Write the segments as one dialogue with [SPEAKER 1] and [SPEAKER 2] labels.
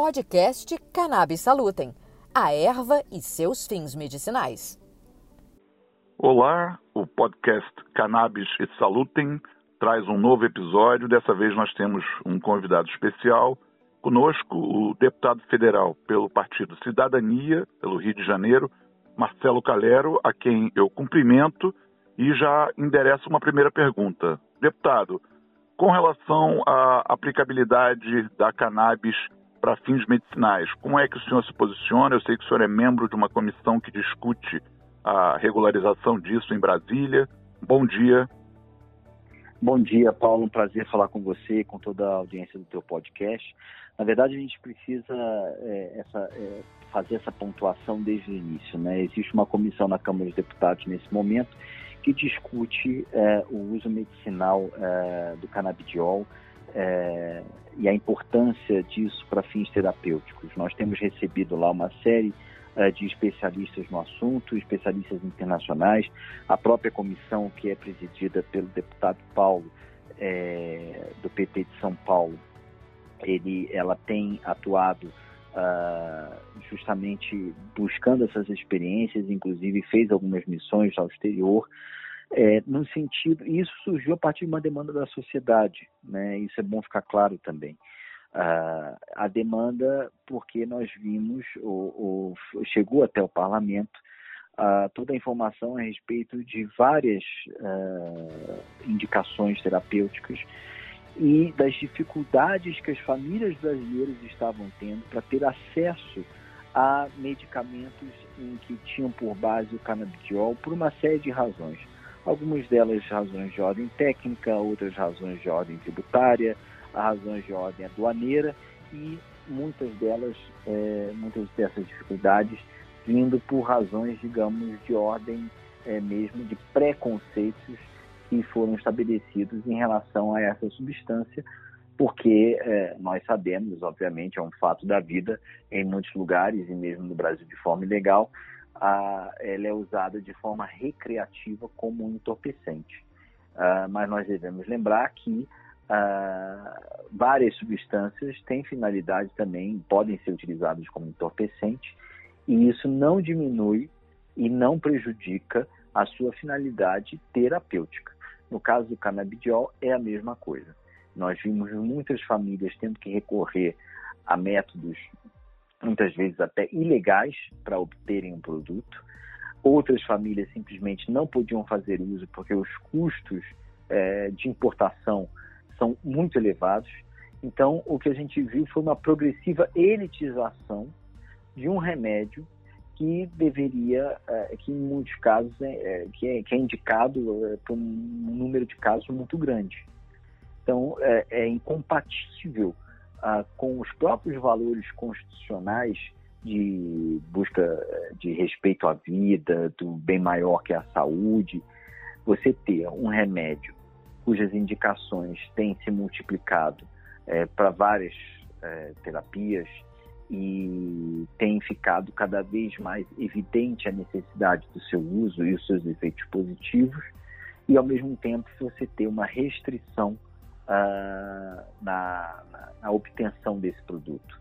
[SPEAKER 1] podcast Cannabis Salutem, a erva e seus fins medicinais.
[SPEAKER 2] Olá, o podcast Cannabis e Salutem traz um novo episódio. Dessa vez nós temos um convidado especial. Conosco, o deputado federal pelo Partido Cidadania, pelo Rio de Janeiro, Marcelo Calero, a quem eu cumprimento e já endereço uma primeira pergunta. Deputado, com relação à aplicabilidade da cannabis para fins medicinais, como é que o senhor se posiciona? Eu sei que o senhor é membro de uma comissão que discute a regularização disso em Brasília. Bom dia.
[SPEAKER 3] Bom dia, Paulo. Um prazer falar com você com toda a audiência do teu podcast. Na verdade, a gente precisa é, essa, é, fazer essa pontuação desde o início. Né? Existe uma comissão na Câmara dos Deputados nesse momento que discute é, o uso medicinal é, do canabidiol é, e a importância disso para fins terapêuticos. Nós temos recebido lá uma série é, de especialistas no assunto, especialistas internacionais, a própria comissão que é presidida pelo deputado Paulo, é, do PT de São Paulo, ele, ela tem atuado uh, justamente buscando essas experiências, inclusive fez algumas missões ao exterior, é, no sentido, isso surgiu a partir de uma demanda da sociedade, né? Isso é bom ficar claro também. Uh, a demanda, porque nós vimos, o, chegou até o parlamento uh, toda a informação a respeito de várias uh, indicações terapêuticas e das dificuldades que as famílias brasileiras estavam tendo para ter acesso a medicamentos em que tinham por base o canabidiol por uma série de razões. Algumas delas razões de ordem técnica, outras razões de ordem tributária, razões de ordem aduaneira e muitas delas, é, muitas dessas dificuldades vindo por razões, digamos, de ordem é, mesmo de preconceitos que foram estabelecidos em relação a essa substância, porque é, nós sabemos, obviamente, é um fato da vida em muitos lugares e mesmo no Brasil de forma ilegal, a, ela é usada de forma recreativa como um entorpecente. Uh, mas nós devemos lembrar que uh, várias substâncias têm finalidade também, podem ser utilizadas como entorpecente, e isso não diminui e não prejudica a sua finalidade terapêutica. No caso do canabidiol, é a mesma coisa. Nós vimos muitas famílias tendo que recorrer a métodos, muitas vezes até ilegais, para obterem um produto. Outras famílias simplesmente não podiam fazer uso porque os custos é, de importação são muito elevados. Então, o que a gente viu foi uma progressiva elitização de um remédio que deveria, é, que em muitos casos é, é, que, é, que é indicado é, por um número de casos muito grande. Então, é, é incompatível ah, com os próprios valores constitucionais de busca de respeito à vida, do bem maior que é a saúde, você ter um remédio cujas indicações têm se multiplicado para várias terapias e tem ficado cada vez mais evidente a necessidade do seu uso e os seus efeitos positivos, e ao mesmo tempo você ter uma restrição uh, na, na, obtenção desse produto.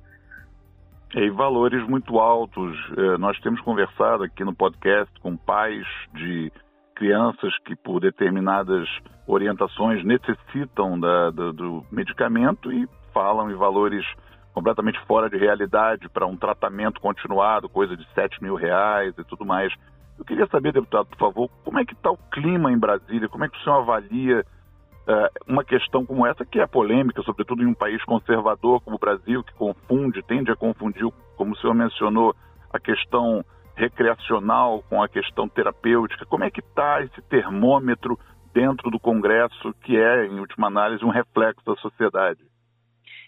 [SPEAKER 2] E valores muito altos. Eh, nós temos conversado aqui no podcast com pais de crianças que, por determinadas orientações, necessitam da, da, do medicamento e falam em valores completamente fora de realidade para um tratamento continuado, coisa de 7 mil reais e tudo mais. Eu queria saber, deputado, por favor, como é que está o clima em Brasília? Como é que o senhor avalia uma questão como essa, que é polêmica, sobretudo em um país conservador como o Brasil, que confunde, tende a confundir, como o senhor mencionou, a questão recreacional com a questão terapêutica. Como é que está esse termômetro dentro do Congresso, que é, em última análise, um reflexo da sociedade?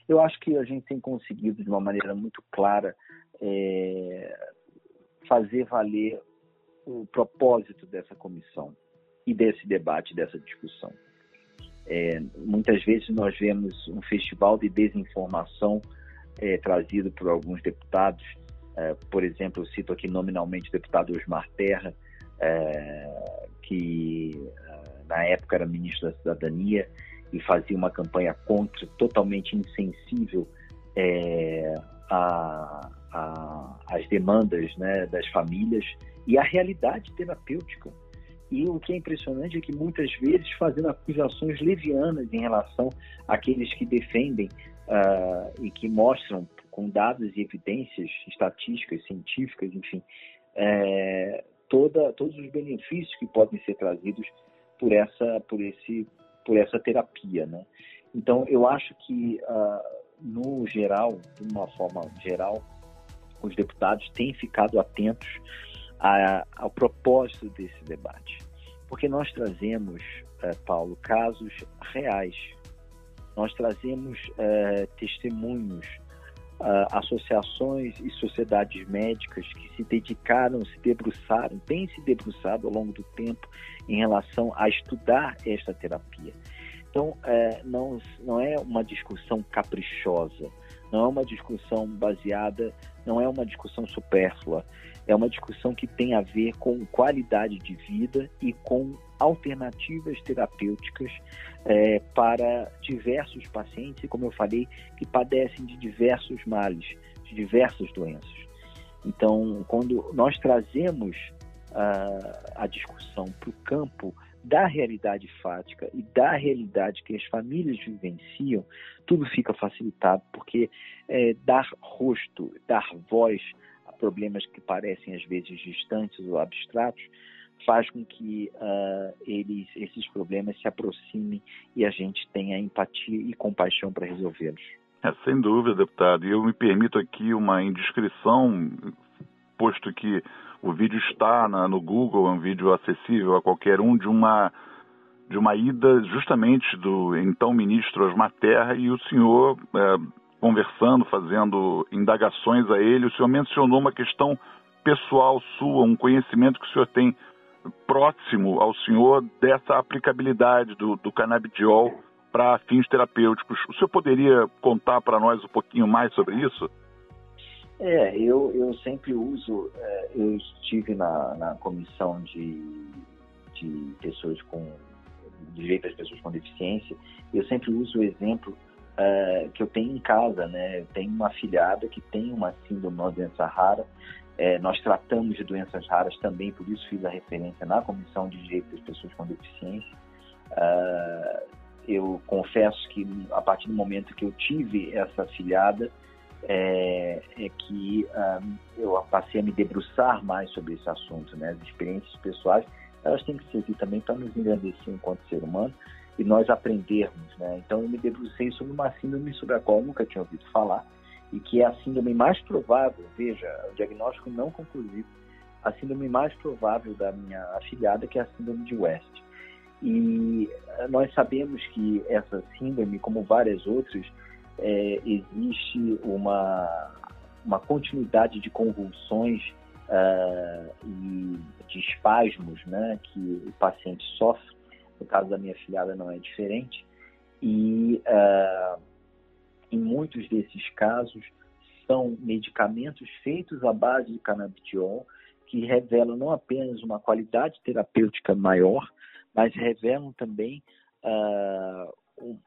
[SPEAKER 3] Eu acho que a gente tem conseguido, de uma maneira muito clara, é, fazer valer o propósito dessa comissão e desse debate, dessa discussão. É, muitas vezes nós vemos um festival de desinformação é, trazido por alguns deputados, é, por exemplo, eu cito aqui nominalmente o deputado Osmar Terra, é, que é, na época era ministro da Cidadania, e fazia uma campanha contra, totalmente insensível é, a, a, as demandas né, das famílias e a realidade terapêutica. E o que é impressionante é que muitas vezes fazendo acusações levianas em relação àqueles que defendem uh, e que mostram com dados e evidências estatísticas, científicas, enfim, é, toda, todos os benefícios que podem ser trazidos por essa, por esse, por essa terapia, né? Então, eu acho que, uh, no geral, de uma forma geral, os deputados têm ficado atentos a, ao propósito desse debate. Porque nós trazemos, uh, Paulo, casos reais. Nós trazemos uh, testemunhos, associações e sociedades médicas que se dedicaram, se debruçaram, têm se debruçado ao longo do tempo em relação a estudar esta terapia. Então, não, não é uma discussão caprichosa, não é uma discussão baseada, não é uma discussão supérflua, é uma discussão que tem a ver com qualidade de vida e com alternativas terapêuticas é, para diversos pacientes, como eu falei, que padecem de diversos males, de diversas doenças. Então, quando nós trazemos uh, a discussão para o campo da realidade fática e da realidade que as famílias vivenciam, tudo fica facilitado, porque é, dar rosto, dar voz a problemas que parecem às vezes distantes ou abstratos, faz com que uh, eles, esses problemas se aproximem e a gente tenha empatia e compaixão para resolvê-los.
[SPEAKER 2] É, sem dúvida, deputado. E eu me permito aqui uma indiscrição, posto que o vídeo está na, no Google, é um vídeo acessível a qualquer um de uma de uma ida justamente do então ministro Osmar Terra e o senhor é, conversando, fazendo indagações a ele. O senhor mencionou uma questão pessoal sua, um conhecimento que o senhor tem próximo ao senhor dessa aplicabilidade do, do canabidiol para fins terapêuticos. O senhor poderia contar para nós um pouquinho mais sobre isso?
[SPEAKER 3] É, eu, eu sempre uso, é, eu estive na, na comissão de, de pessoas com direito às pessoas com deficiência, eu sempre uso o exemplo é, que eu tenho em casa, né? Eu tenho uma filhada que tem uma síndrome, uma doença rara. É, nós tratamos de doenças raras também, por isso fiz a referência na comissão de direito das pessoas com deficiência. É, eu confesso que a partir do momento que eu tive essa filhada, é, é que um, eu passei a me debruçar mais sobre esse assunto, né? As experiências pessoais, elas têm que servir também para nos engrandecer enquanto ser humano e nós aprendermos, né? Então eu me debrucei sobre uma síndrome sobre a qual eu nunca tinha ouvido falar e que é a síndrome mais provável, veja, o diagnóstico não conclusivo, a síndrome mais provável da minha afilhada, que é a síndrome de West. E eh, nós sabemos que essa síndrome, como várias outras, é, existe uma, uma continuidade de convulsões uh, e de espasmos né, que o paciente sofre. No caso da minha filhada não é diferente. E uh, em muitos desses casos são medicamentos feitos à base de canabidiol que revelam não apenas uma qualidade terapêutica maior, mas revelam também uh,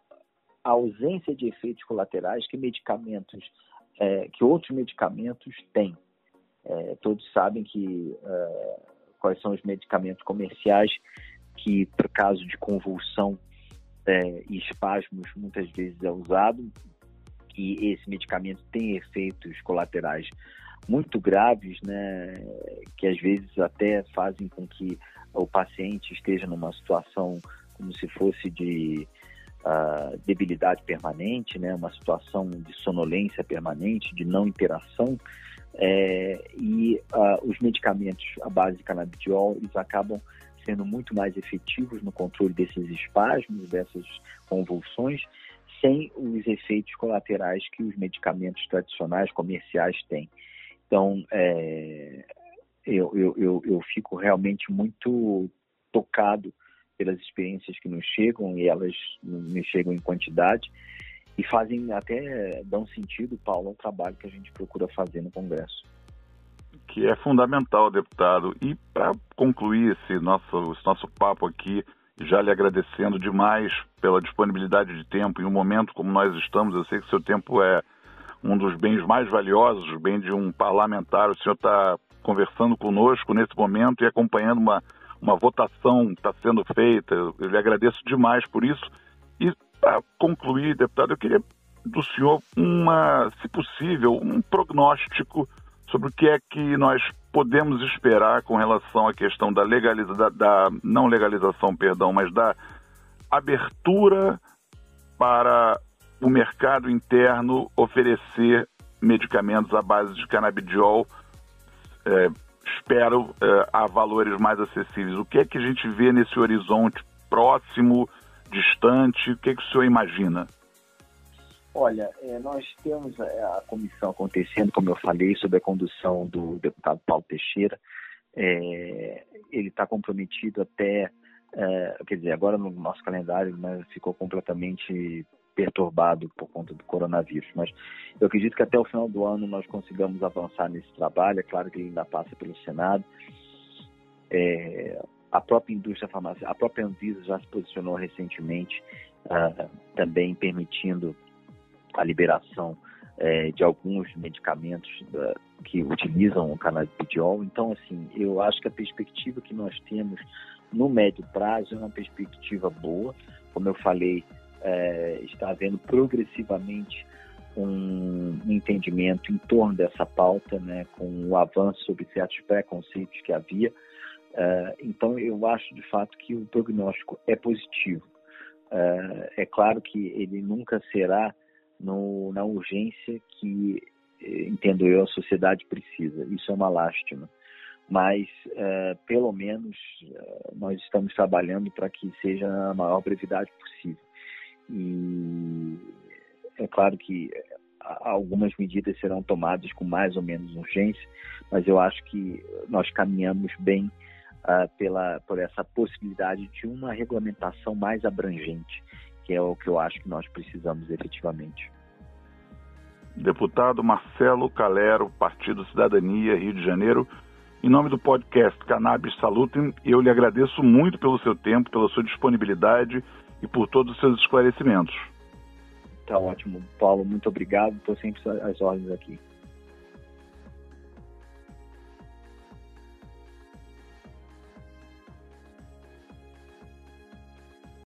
[SPEAKER 3] a ausência de efeitos colaterais que medicamentos, é, que outros medicamentos têm. É, todos sabem que é, quais são os medicamentos comerciais que, por caso de convulsão é, e espasmos, muitas vezes é usado, e esse medicamento tem efeitos colaterais muito graves, né, que às vezes até fazem com que o paciente esteja numa situação como se fosse de debilidade permanente, né, uma situação de sonolência permanente, de não interação, é, e uh, os medicamentos à base de canabidiol, eles acabam sendo muito mais efetivos no controle desses espasmos, dessas convulsões, sem os efeitos colaterais que os medicamentos tradicionais, comerciais têm. Então, é, eu, eu, eu, eu fico realmente muito tocado pelas experiências que nos chegam e elas nos chegam em quantidade e fazem até dão sentido, Paulo, ao trabalho que a gente procura fazer no Congresso.
[SPEAKER 2] Que é fundamental, deputado. E para concluir esse nosso, esse nosso papo aqui, já lhe agradecendo demais pela disponibilidade de tempo em um momento como nós estamos, eu sei que seu tempo é um dos bens mais valiosos, bem de um parlamentar. O senhor está conversando conosco nesse momento e acompanhando uma, uma votação está sendo feita. Eu lhe agradeço demais por isso. E para concluir, deputado, eu queria do senhor uma, se possível, um prognóstico sobre o que é que nós podemos esperar com relação à questão da legalização, da, não legalização, perdão, mas da abertura para o mercado interno oferecer medicamentos à base de canabidiol, é, espero, é, a valores mais acessíveis. O que é que a gente vê nesse horizonte próximo, distante? O que é que o senhor imagina?
[SPEAKER 3] Olha, é, nós temos a comissão acontecendo, como eu falei, sob a condução do deputado Paulo Teixeira. É, ele está comprometido até, é, quer dizer, agora no nosso calendário né, ficou completamente perturbado por conta do coronavírus. Mas eu acredito que até o final do ano nós consigamos avançar nesse trabalho. É claro que ele ainda passa pelo Senado. É, a própria indústria farmacêutica, a própria Anvisa já se posicionou recentemente, uh, também permitindo a liberação é, de alguns medicamentos uh, que utilizam o canabidiol. Então, assim, eu acho que a perspectiva que nós temos no médio prazo é uma perspectiva boa. Como eu falei, é, está havendo progressivamente um entendimento em torno dessa pauta, né, com o avanço sobre certos preconceitos que havia. É, então, eu acho de fato que o prognóstico é positivo. É, é claro que ele nunca será no, na urgência que, eh, entendo eu, a sociedade precisa. Isso é uma lástima. Mas, uh, pelo menos, uh, nós estamos trabalhando para que seja a maior brevidade possível. E é claro que algumas medidas serão tomadas com mais ou menos urgência, mas eu acho que nós caminhamos bem uh, pela, por essa possibilidade de uma regulamentação mais abrangente que é o que eu acho que nós precisamos efetivamente.
[SPEAKER 2] Deputado Marcelo Calero, Partido Cidadania, Rio de Janeiro. Em nome do podcast Cannabis Salutem, eu lhe agradeço muito pelo seu tempo, pela sua disponibilidade e por todos os seus esclarecimentos.
[SPEAKER 3] Tá ótimo, Paulo. Muito obrigado. Estou sempre às ordens aqui.